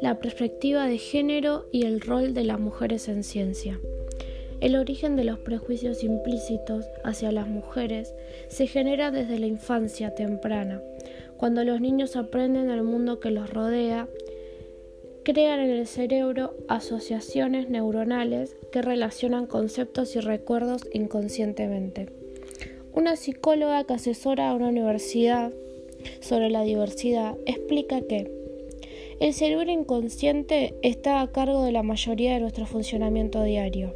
La perspectiva de género y el rol de las mujeres en ciencia. El origen de los prejuicios implícitos hacia las mujeres se genera desde la infancia temprana, cuando los niños aprenden el mundo que los rodea, crean en el cerebro asociaciones neuronales que relacionan conceptos y recuerdos inconscientemente. Una psicóloga que asesora a una universidad sobre la diversidad explica que el cerebro inconsciente está a cargo de la mayoría de nuestro funcionamiento diario.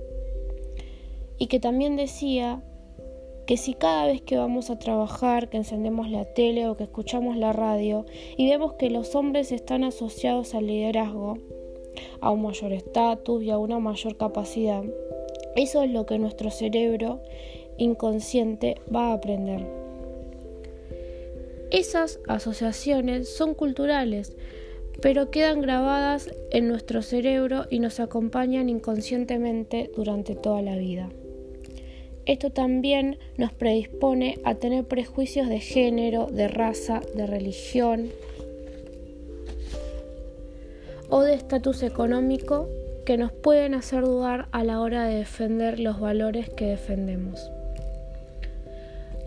Y que también decía que si cada vez que vamos a trabajar, que encendemos la tele o que escuchamos la radio y vemos que los hombres están asociados al liderazgo, a un mayor estatus y a una mayor capacidad, eso es lo que nuestro cerebro inconsciente va a aprender. Esas asociaciones son culturales, pero quedan grabadas en nuestro cerebro y nos acompañan inconscientemente durante toda la vida. Esto también nos predispone a tener prejuicios de género, de raza, de religión o de estatus económico que nos pueden hacer dudar a la hora de defender los valores que defendemos.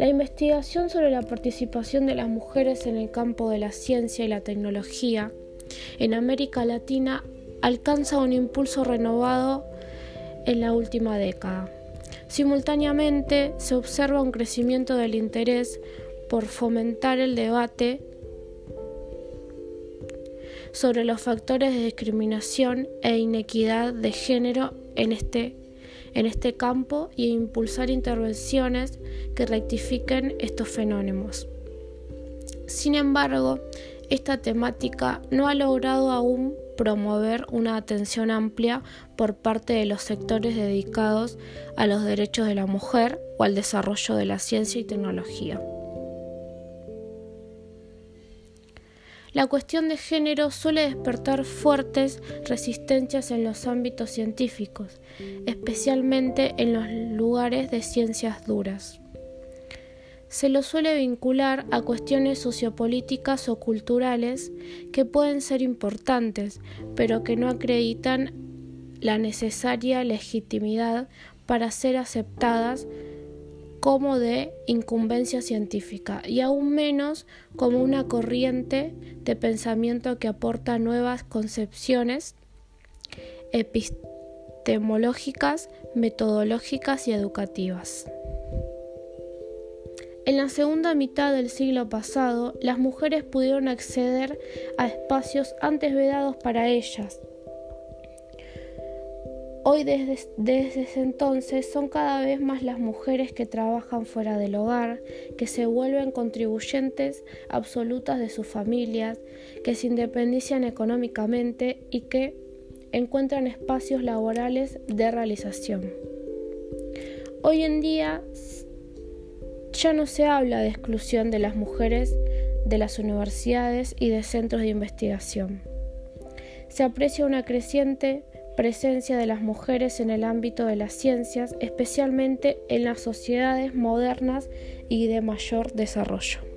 La investigación sobre la participación de las mujeres en el campo de la ciencia y la tecnología en América Latina alcanza un impulso renovado en la última década. Simultáneamente se observa un crecimiento del interés por fomentar el debate sobre los factores de discriminación e inequidad de género en este, en este campo e impulsar intervenciones que rectifiquen estos fenómenos. Sin embargo, esta temática no ha logrado aún promover una atención amplia por parte de los sectores dedicados a los derechos de la mujer o al desarrollo de la ciencia y tecnología. La cuestión de género suele despertar fuertes resistencias en los ámbitos científicos, especialmente en los lugares de ciencias duras. Se lo suele vincular a cuestiones sociopolíticas o culturales que pueden ser importantes, pero que no acreditan la necesaria legitimidad para ser aceptadas como de incumbencia científica y aún menos como una corriente de pensamiento que aporta nuevas concepciones epistemológicas, metodológicas y educativas. En la segunda mitad del siglo pasado, las mujeres pudieron acceder a espacios antes vedados para ellas. Hoy desde, ese entonces son cada vez más las mujeres que trabajan fuera del hogar, que se vuelven contribuyentes absolutas de sus familias, que se independician económicamente y que encuentran espacios laborales de realización. Hoy en día ya no se habla de exclusión de las mujeres de las universidades y de centros de investigación. Se aprecia una creciente presencia de las mujeres en el ámbito de las ciencias, especialmente en las sociedades modernas y de mayor desarrollo.